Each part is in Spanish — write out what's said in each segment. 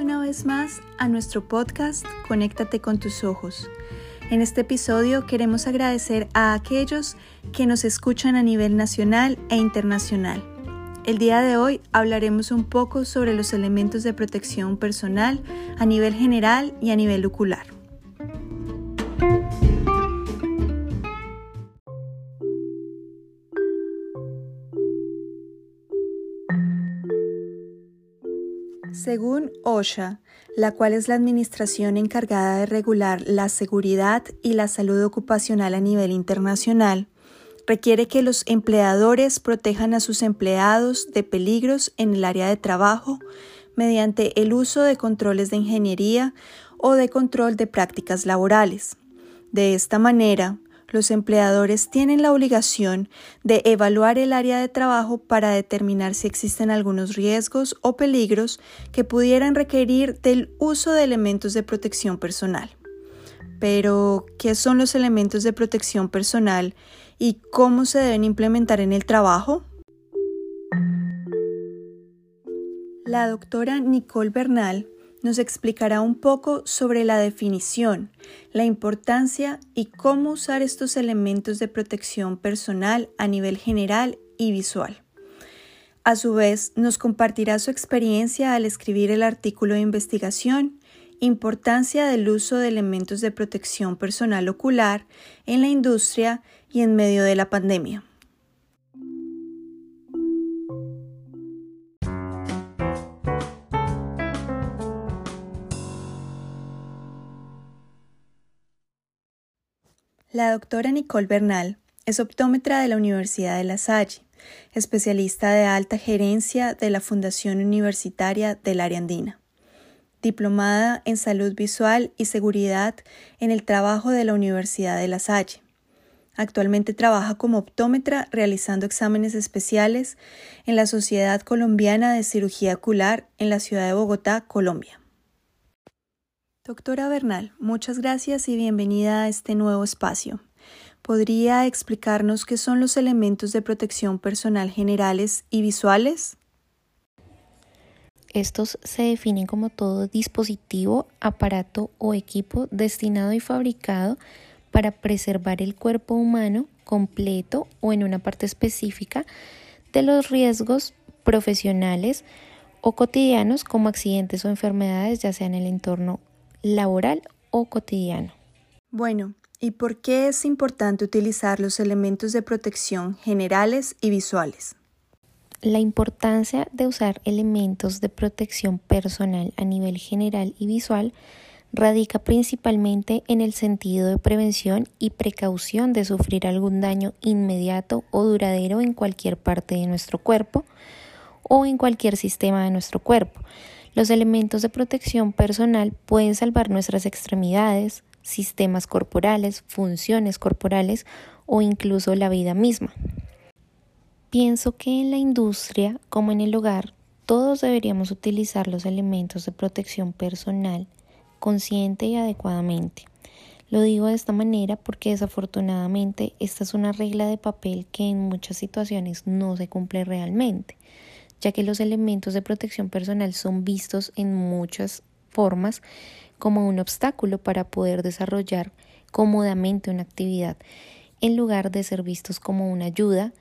Una vez más a nuestro podcast Conéctate con tus ojos. En este episodio queremos agradecer a aquellos que nos escuchan a nivel nacional e internacional. El día de hoy hablaremos un poco sobre los elementos de protección personal a nivel general y a nivel ocular. Según OSHA, la cual es la administración encargada de regular la seguridad y la salud ocupacional a nivel internacional, requiere que los empleadores protejan a sus empleados de peligros en el área de trabajo mediante el uso de controles de ingeniería o de control de prácticas laborales. De esta manera, los empleadores tienen la obligación de evaluar el área de trabajo para determinar si existen algunos riesgos o peligros que pudieran requerir del uso de elementos de protección personal. Pero, ¿qué son los elementos de protección personal y cómo se deben implementar en el trabajo? La doctora Nicole Bernal nos explicará un poco sobre la definición, la importancia y cómo usar estos elementos de protección personal a nivel general y visual. A su vez, nos compartirá su experiencia al escribir el artículo de investigación Importancia del uso de elementos de protección personal ocular en la industria y en medio de la pandemia. La doctora Nicole Bernal es optómetra de la Universidad de La Salle, especialista de alta gerencia de la Fundación Universitaria del Área Andina, diplomada en salud visual y seguridad en el trabajo de la Universidad de La Salle. Actualmente trabaja como optómetra realizando exámenes especiales en la Sociedad Colombiana de Cirugía Ocular en la ciudad de Bogotá, Colombia. Doctora Bernal, muchas gracias y bienvenida a este nuevo espacio. ¿Podría explicarnos qué son los elementos de protección personal generales y visuales? Estos se definen como todo dispositivo, aparato o equipo destinado y fabricado para preservar el cuerpo humano completo o en una parte específica de los riesgos profesionales o cotidianos como accidentes o enfermedades, ya sea en el entorno laboral o cotidiano. Bueno, ¿y por qué es importante utilizar los elementos de protección generales y visuales? La importancia de usar elementos de protección personal a nivel general y visual radica principalmente en el sentido de prevención y precaución de sufrir algún daño inmediato o duradero en cualquier parte de nuestro cuerpo o en cualquier sistema de nuestro cuerpo, los elementos de protección personal pueden salvar nuestras extremidades, sistemas corporales, funciones corporales o incluso la vida misma. Pienso que en la industria como en el hogar todos deberíamos utilizar los elementos de protección personal consciente y adecuadamente. Lo digo de esta manera porque desafortunadamente esta es una regla de papel que en muchas situaciones no se cumple realmente ya que los elementos de protección personal son vistos en muchas formas como un obstáculo para poder desarrollar cómodamente una actividad, en lugar de ser vistos como una ayuda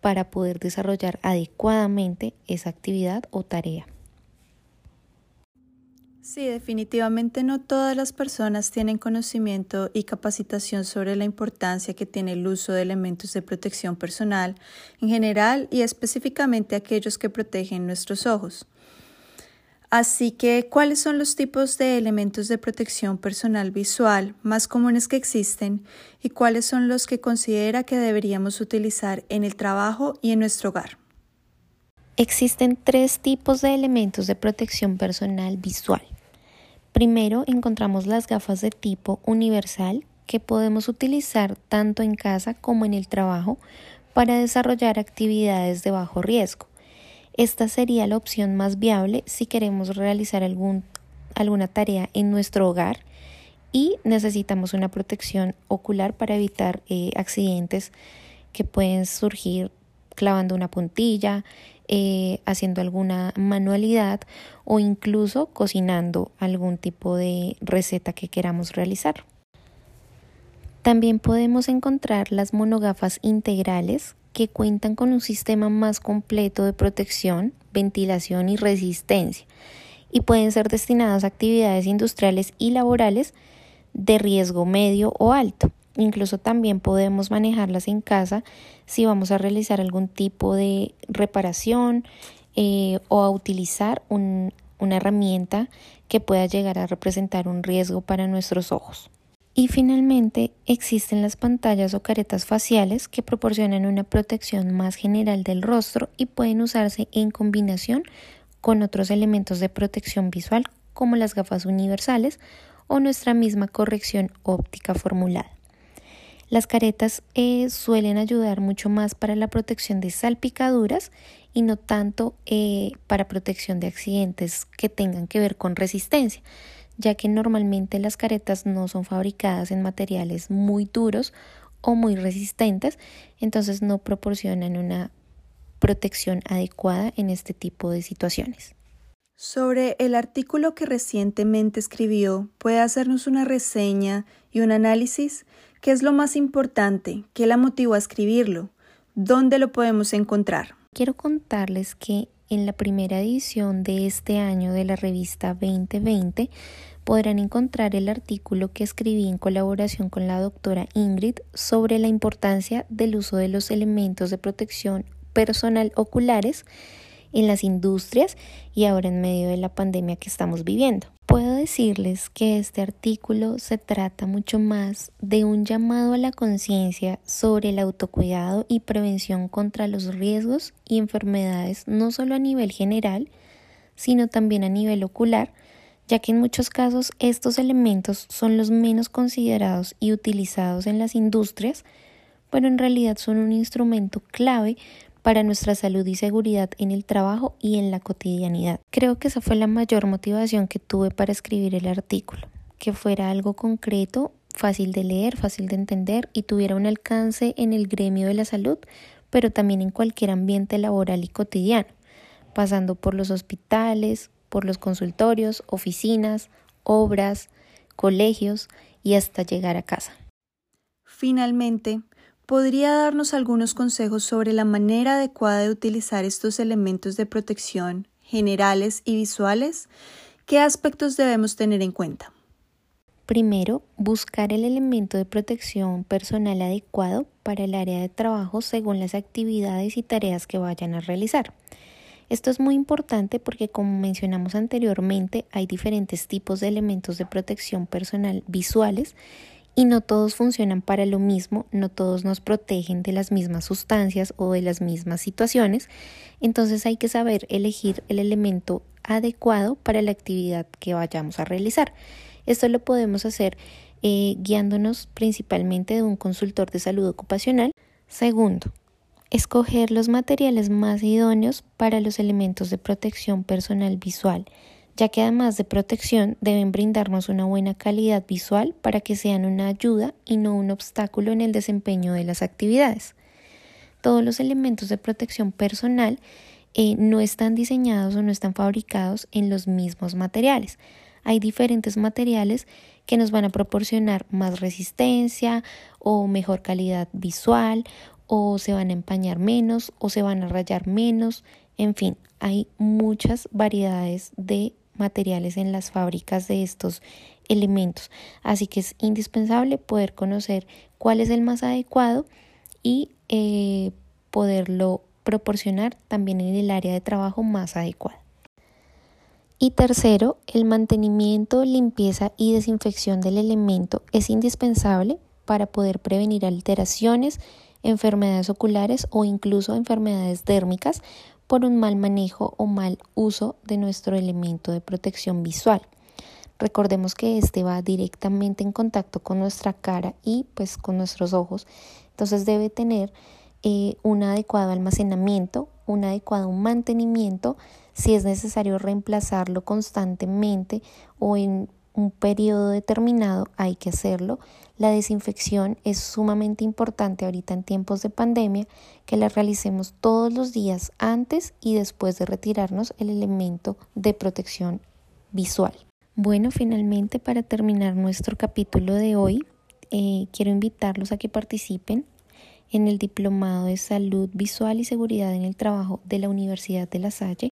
para poder desarrollar adecuadamente esa actividad o tarea. Sí, definitivamente no todas las personas tienen conocimiento y capacitación sobre la importancia que tiene el uso de elementos de protección personal en general y específicamente aquellos que protegen nuestros ojos. Así que, ¿cuáles son los tipos de elementos de protección personal visual más comunes que existen y cuáles son los que considera que deberíamos utilizar en el trabajo y en nuestro hogar? Existen tres tipos de elementos de protección personal visual. Primero encontramos las gafas de tipo universal que podemos utilizar tanto en casa como en el trabajo para desarrollar actividades de bajo riesgo. Esta sería la opción más viable si queremos realizar algún, alguna tarea en nuestro hogar y necesitamos una protección ocular para evitar eh, accidentes que pueden surgir clavando una puntilla, eh, haciendo alguna manualidad o incluso cocinando algún tipo de receta que queramos realizar. También podemos encontrar las monogafas integrales que cuentan con un sistema más completo de protección, ventilación y resistencia y pueden ser destinadas a actividades industriales y laborales de riesgo medio o alto. Incluso también podemos manejarlas en casa si vamos a realizar algún tipo de reparación eh, o a utilizar una herramienta que pueda llegar a representar un riesgo para nuestros ojos. Y finalmente existen las pantallas o caretas faciales que proporcionan una protección más general del rostro y pueden usarse en combinación con otros elementos de protección visual como las gafas universales o nuestra misma corrección óptica formulada. Las caretas eh, suelen ayudar mucho más para la protección de salpicaduras y no tanto eh, para protección de accidentes que tengan que ver con resistencia ya que normalmente las caretas no son fabricadas en materiales muy duros o muy resistentes, entonces no proporcionan una protección adecuada en este tipo de situaciones. Sobre el artículo que recientemente escribió, ¿puede hacernos una reseña y un análisis? ¿Qué es lo más importante? ¿Qué la motivó a escribirlo? ¿Dónde lo podemos encontrar? Quiero contarles que en la primera edición de este año de la revista 2020 podrán encontrar el artículo que escribí en colaboración con la doctora Ingrid sobre la importancia del uso de los elementos de protección personal oculares en las industrias y ahora en medio de la pandemia que estamos viviendo. Puedo decirles que este artículo se trata mucho más de un llamado a la conciencia sobre el autocuidado y prevención contra los riesgos y enfermedades no solo a nivel general, sino también a nivel ocular, ya que en muchos casos estos elementos son los menos considerados y utilizados en las industrias, pero en realidad son un instrumento clave para nuestra salud y seguridad en el trabajo y en la cotidianidad. Creo que esa fue la mayor motivación que tuve para escribir el artículo, que fuera algo concreto, fácil de leer, fácil de entender y tuviera un alcance en el gremio de la salud, pero también en cualquier ambiente laboral y cotidiano, pasando por los hospitales, por los consultorios, oficinas, obras, colegios y hasta llegar a casa. Finalmente, ¿podría darnos algunos consejos sobre la manera adecuada de utilizar estos elementos de protección generales y visuales? ¿Qué aspectos debemos tener en cuenta? Primero, buscar el elemento de protección personal adecuado para el área de trabajo según las actividades y tareas que vayan a realizar. Esto es muy importante porque como mencionamos anteriormente hay diferentes tipos de elementos de protección personal visuales y no todos funcionan para lo mismo, no todos nos protegen de las mismas sustancias o de las mismas situaciones, entonces hay que saber elegir el elemento adecuado para la actividad que vayamos a realizar. Esto lo podemos hacer eh, guiándonos principalmente de un consultor de salud ocupacional. Segundo, Escoger los materiales más idóneos para los elementos de protección personal visual, ya que además de protección deben brindarnos una buena calidad visual para que sean una ayuda y no un obstáculo en el desempeño de las actividades. Todos los elementos de protección personal eh, no están diseñados o no están fabricados en los mismos materiales. Hay diferentes materiales que nos van a proporcionar más resistencia o mejor calidad visual o se van a empañar menos o se van a rayar menos. En fin, hay muchas variedades de materiales en las fábricas de estos elementos. Así que es indispensable poder conocer cuál es el más adecuado y eh, poderlo proporcionar también en el área de trabajo más adecuada. Y tercero, el mantenimiento, limpieza y desinfección del elemento es indispensable para poder prevenir alteraciones enfermedades oculares o incluso enfermedades dérmicas por un mal manejo o mal uso de nuestro elemento de protección visual. Recordemos que este va directamente en contacto con nuestra cara y pues con nuestros ojos, entonces debe tener eh, un adecuado almacenamiento, un adecuado mantenimiento, si es necesario reemplazarlo constantemente o en un periodo determinado hay que hacerlo. La desinfección es sumamente importante ahorita en tiempos de pandemia que la realicemos todos los días antes y después de retirarnos el elemento de protección visual. Bueno, finalmente para terminar nuestro capítulo de hoy, eh, quiero invitarlos a que participen en el Diplomado de Salud Visual y Seguridad en el Trabajo de la Universidad de La Salle.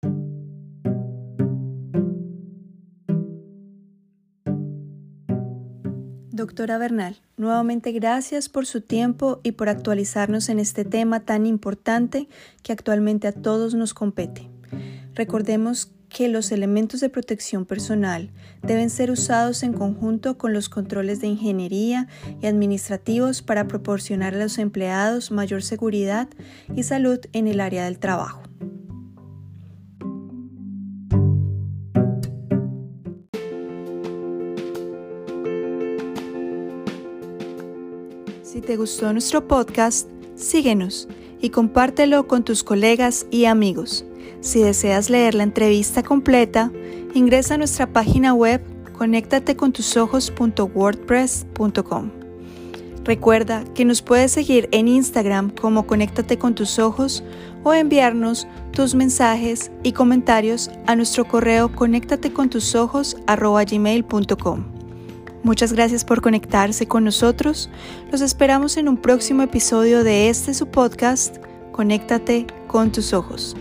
Doctora Bernal, nuevamente gracias por su tiempo y por actualizarnos en este tema tan importante que actualmente a todos nos compete. Recordemos que los elementos de protección personal deben ser usados en conjunto con los controles de ingeniería y administrativos para proporcionar a los empleados mayor seguridad y salud en el área del trabajo. Si te gustó nuestro podcast, síguenos y compártelo con tus colegas y amigos. Si deseas leer la entrevista completa, ingresa a nuestra página web conéctatecontusojos.wordpress.com. Recuerda que nos puedes seguir en Instagram como Conéctate con tus ojos o enviarnos tus mensajes y comentarios a nuestro correo conéctatecontusojos.gmail.com. Muchas gracias por conectarse con nosotros. Los esperamos en un próximo episodio de este su podcast, Conéctate con tus ojos.